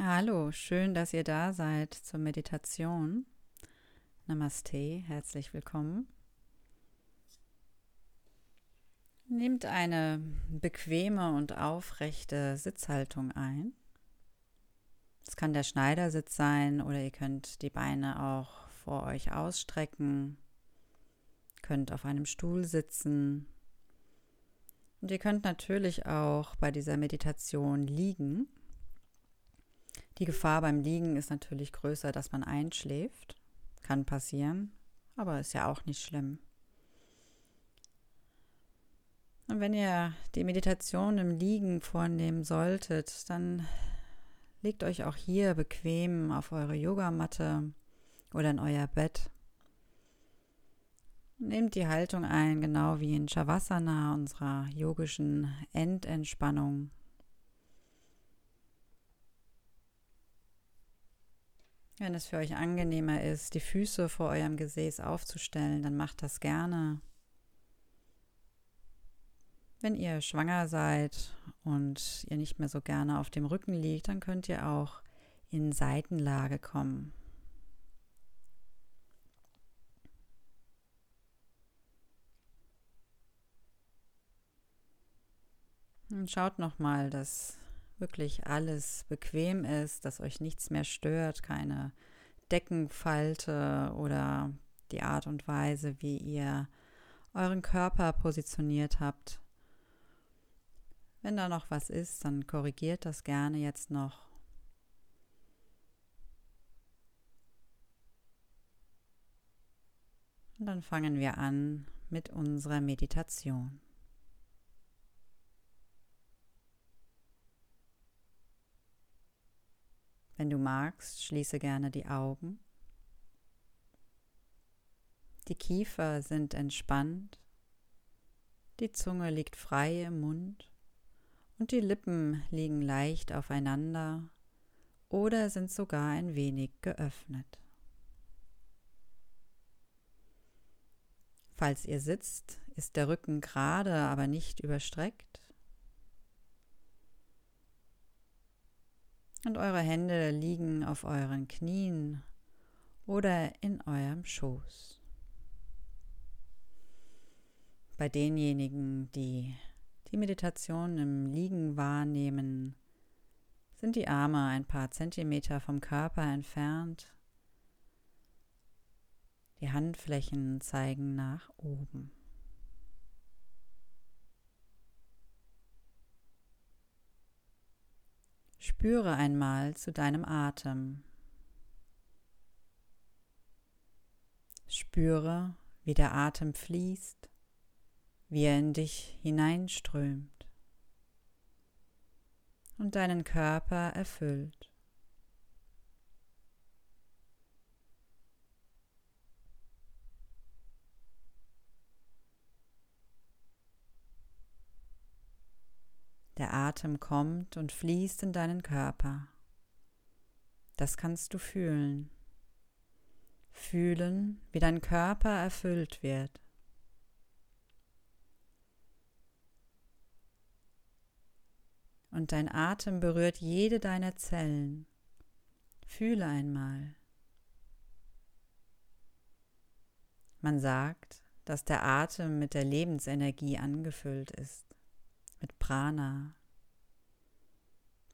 Hallo, schön, dass ihr da seid zur Meditation. Namaste, herzlich willkommen. Nehmt eine bequeme und aufrechte Sitzhaltung ein. Es kann der Schneidersitz sein oder ihr könnt die Beine auch vor euch ausstrecken, könnt auf einem Stuhl sitzen und ihr könnt natürlich auch bei dieser Meditation liegen die Gefahr beim Liegen ist natürlich größer, dass man einschläft. Kann passieren, aber ist ja auch nicht schlimm. Und wenn ihr die Meditation im Liegen vornehmen solltet, dann legt euch auch hier bequem auf eure Yogamatte oder in euer Bett. Nehmt die Haltung ein, genau wie in Shavasana, unserer yogischen Endentspannung. Wenn es für euch angenehmer ist, die Füße vor eurem Gesäß aufzustellen, dann macht das gerne. Wenn ihr schwanger seid und ihr nicht mehr so gerne auf dem Rücken liegt, dann könnt ihr auch in Seitenlage kommen. Und schaut nochmal, dass wirklich alles bequem ist, dass euch nichts mehr stört, keine Deckenfalte oder die Art und Weise, wie ihr euren Körper positioniert habt. Wenn da noch was ist, dann korrigiert das gerne jetzt noch. Und dann fangen wir an mit unserer Meditation. Wenn du magst, schließe gerne die Augen. Die Kiefer sind entspannt, die Zunge liegt frei im Mund und die Lippen liegen leicht aufeinander oder sind sogar ein wenig geöffnet. Falls ihr sitzt, ist der Rücken gerade, aber nicht überstreckt. Und eure Hände liegen auf euren Knien oder in eurem Schoß. Bei denjenigen, die die Meditation im Liegen wahrnehmen, sind die Arme ein paar Zentimeter vom Körper entfernt. Die Handflächen zeigen nach oben. Spüre einmal zu deinem Atem. Spüre, wie der Atem fließt, wie er in dich hineinströmt und deinen Körper erfüllt. Der Atem kommt und fließt in deinen Körper. Das kannst du fühlen. Fühlen, wie dein Körper erfüllt wird. Und dein Atem berührt jede deiner Zellen. Fühle einmal. Man sagt, dass der Atem mit der Lebensenergie angefüllt ist mit Prana.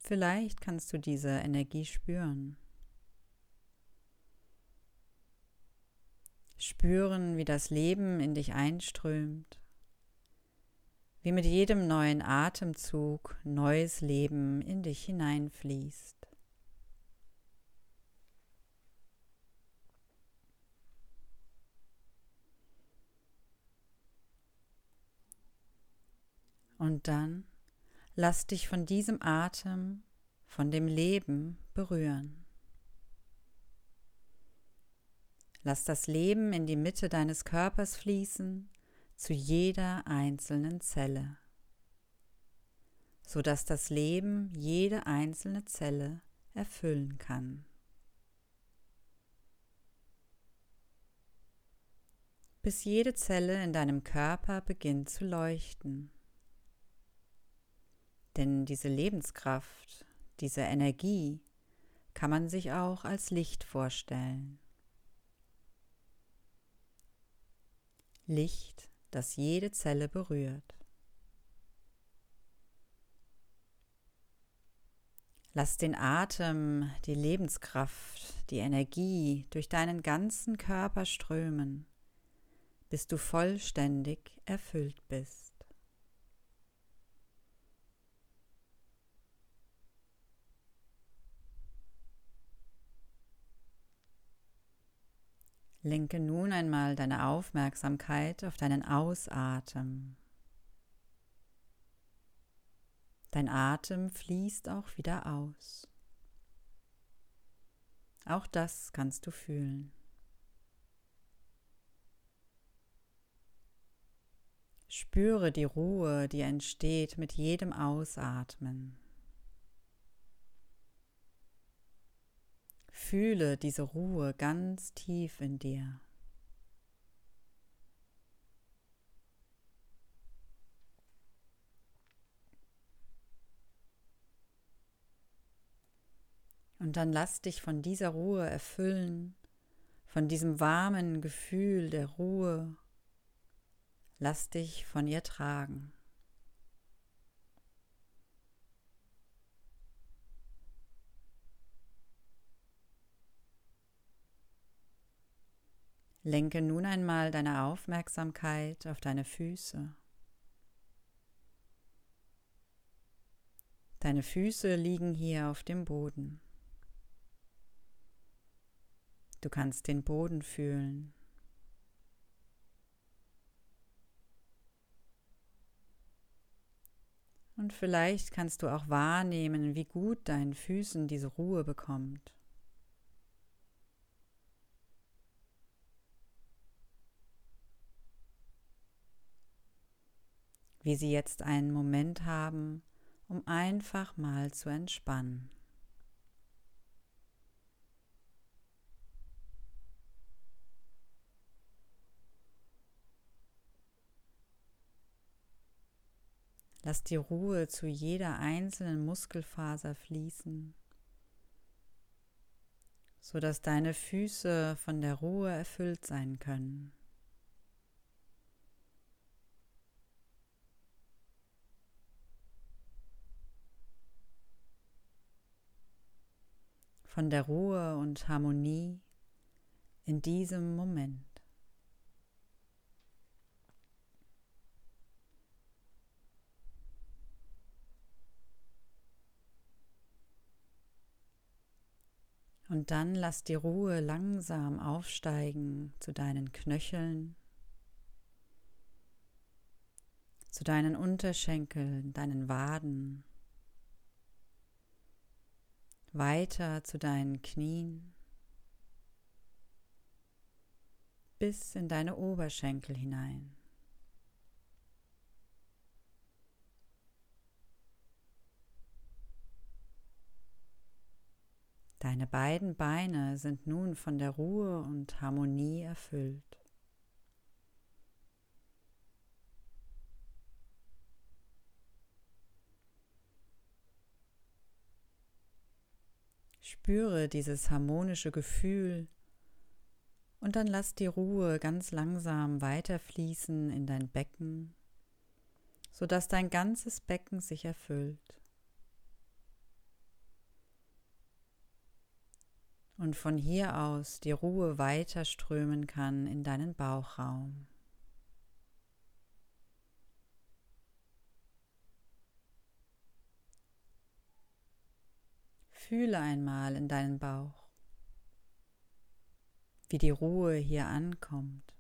Vielleicht kannst du diese Energie spüren. Spüren, wie das Leben in dich einströmt, wie mit jedem neuen Atemzug neues Leben in dich hineinfließt. Und dann lass dich von diesem Atem, von dem Leben berühren. Lass das Leben in die Mitte deines Körpers fließen, zu jeder einzelnen Zelle, sodass das Leben jede einzelne Zelle erfüllen kann. Bis jede Zelle in deinem Körper beginnt zu leuchten. Denn diese Lebenskraft, diese Energie kann man sich auch als Licht vorstellen. Licht, das jede Zelle berührt. Lass den Atem, die Lebenskraft, die Energie durch deinen ganzen Körper strömen, bis du vollständig erfüllt bist. Lenke nun einmal deine Aufmerksamkeit auf deinen Ausatmen. Dein Atem fließt auch wieder aus. Auch das kannst du fühlen. Spüre die Ruhe, die entsteht mit jedem Ausatmen. Fühle diese Ruhe ganz tief in dir. Und dann lass dich von dieser Ruhe erfüllen, von diesem warmen Gefühl der Ruhe. Lass dich von ihr tragen. Lenke nun einmal deine Aufmerksamkeit auf deine Füße. Deine Füße liegen hier auf dem Boden. Du kannst den Boden fühlen. Und vielleicht kannst du auch wahrnehmen, wie gut deinen Füßen diese Ruhe bekommt. Wie sie jetzt einen Moment haben, um einfach mal zu entspannen. Lass die Ruhe zu jeder einzelnen Muskelfaser fließen, sodass deine Füße von der Ruhe erfüllt sein können. Von der Ruhe und Harmonie in diesem Moment. Und dann lass die Ruhe langsam aufsteigen zu deinen Knöcheln, zu deinen Unterschenkeln, deinen Waden, weiter zu deinen Knien, bis in deine Oberschenkel hinein. Deine beiden Beine sind nun von der Ruhe und Harmonie erfüllt. Spüre dieses harmonische Gefühl und dann lass die Ruhe ganz langsam weiterfließen in dein Becken, sodass dein ganzes Becken sich erfüllt. und von hier aus die Ruhe weiter strömen kann in deinen Bauchraum. Fühle einmal in deinen Bauch, wie die Ruhe hier ankommt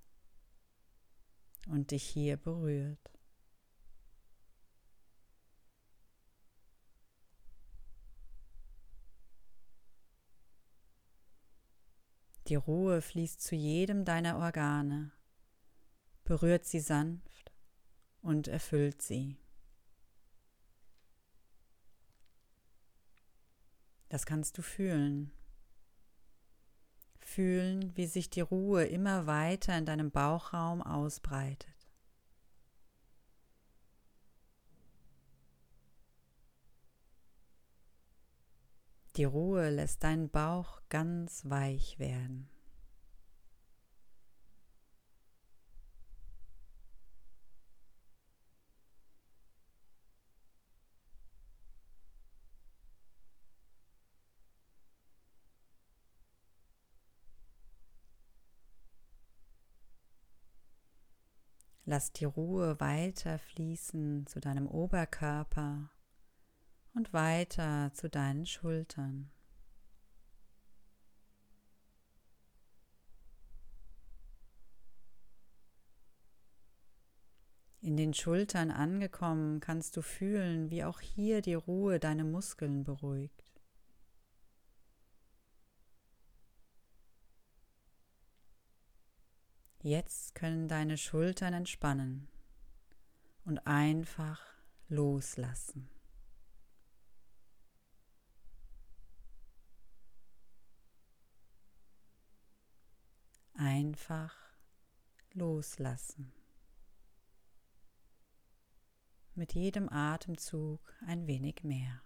und dich hier berührt. Die Ruhe fließt zu jedem deiner Organe, berührt sie sanft und erfüllt sie. Das kannst du fühlen. Fühlen, wie sich die Ruhe immer weiter in deinem Bauchraum ausbreitet. Die Ruhe lässt deinen Bauch ganz weich werden. Lass die Ruhe weiter fließen zu deinem Oberkörper und weiter zu deinen Schultern. In den Schultern angekommen kannst du fühlen, wie auch hier die Ruhe deine Muskeln beruhigt. Jetzt können deine Schultern entspannen und einfach loslassen. Einfach loslassen. Mit jedem Atemzug ein wenig mehr.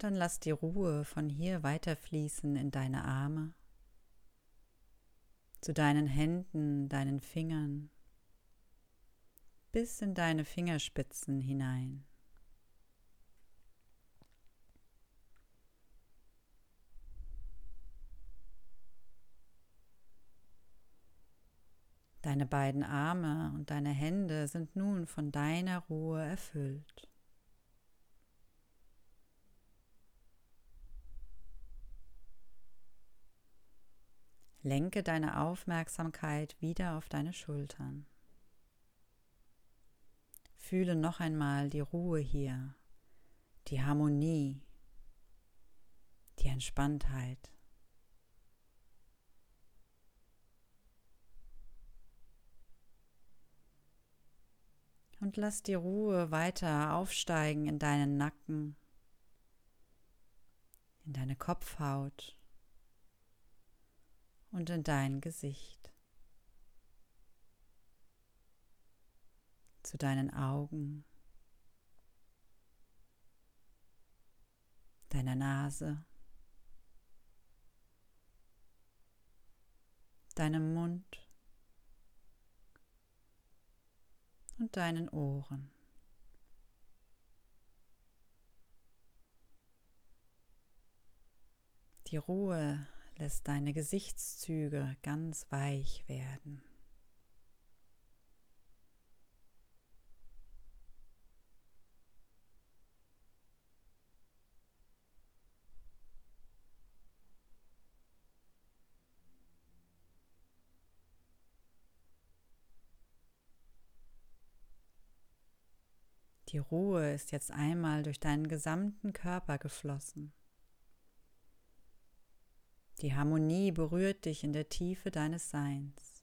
Und dann lass die Ruhe von hier weiterfließen in deine Arme, zu deinen Händen, deinen Fingern, bis in deine Fingerspitzen hinein. Deine beiden Arme und deine Hände sind nun von deiner Ruhe erfüllt. Lenke deine Aufmerksamkeit wieder auf deine Schultern. Fühle noch einmal die Ruhe hier, die Harmonie, die Entspanntheit. Und lass die Ruhe weiter aufsteigen in deinen Nacken, in deine Kopfhaut und in dein Gesicht, zu deinen Augen, deiner Nase, deinem Mund. Und deinen Ohren. Die Ruhe lässt deine Gesichtszüge ganz weich werden. Die Ruhe ist jetzt einmal durch deinen gesamten Körper geflossen. Die Harmonie berührt dich in der Tiefe deines Seins.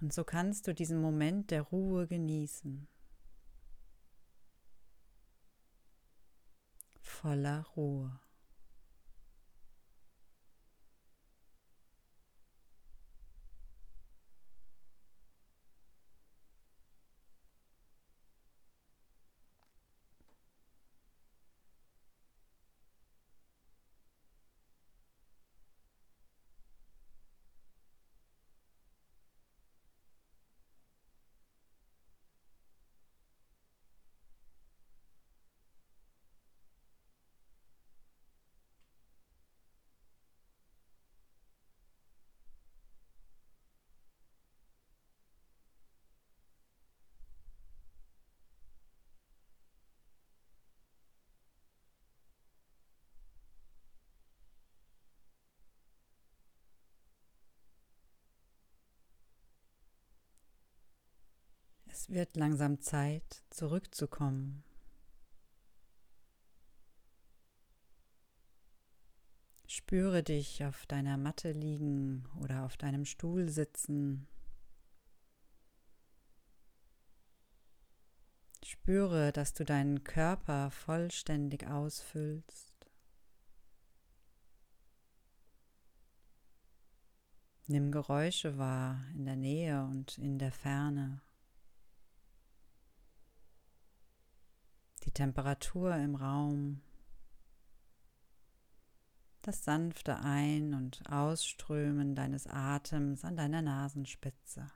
Und so kannst du diesen Moment der Ruhe genießen. Voller Ruhe. Es wird langsam Zeit, zurückzukommen. Spüre dich auf deiner Matte liegen oder auf deinem Stuhl sitzen. Spüre, dass du deinen Körper vollständig ausfüllst. Nimm Geräusche wahr in der Nähe und in der Ferne. Die Temperatur im Raum, das sanfte Ein- und Ausströmen deines Atems an deiner Nasenspitze.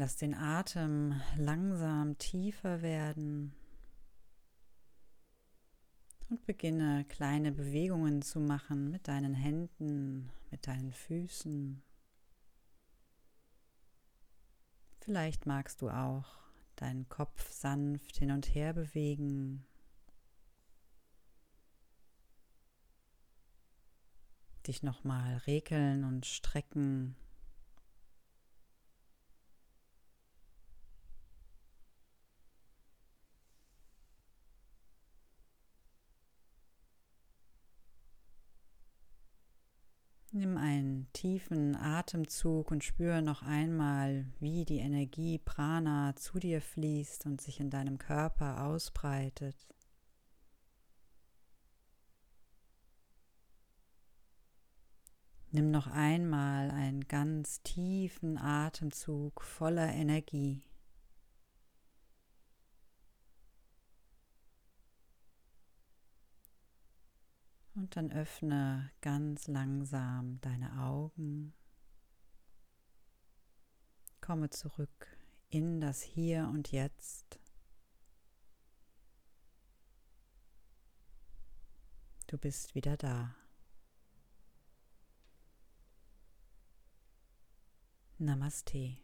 Lass den Atem langsam tiefer werden und beginne kleine Bewegungen zu machen mit deinen Händen, mit deinen Füßen. Vielleicht magst du auch deinen Kopf sanft hin und her bewegen. Dich nochmal regeln und strecken. Nimm einen tiefen Atemzug und spüre noch einmal, wie die Energie Prana zu dir fließt und sich in deinem Körper ausbreitet. Nimm noch einmal einen ganz tiefen Atemzug voller Energie. Und dann öffne ganz langsam deine Augen. Komme zurück in das Hier und Jetzt. Du bist wieder da. Namaste.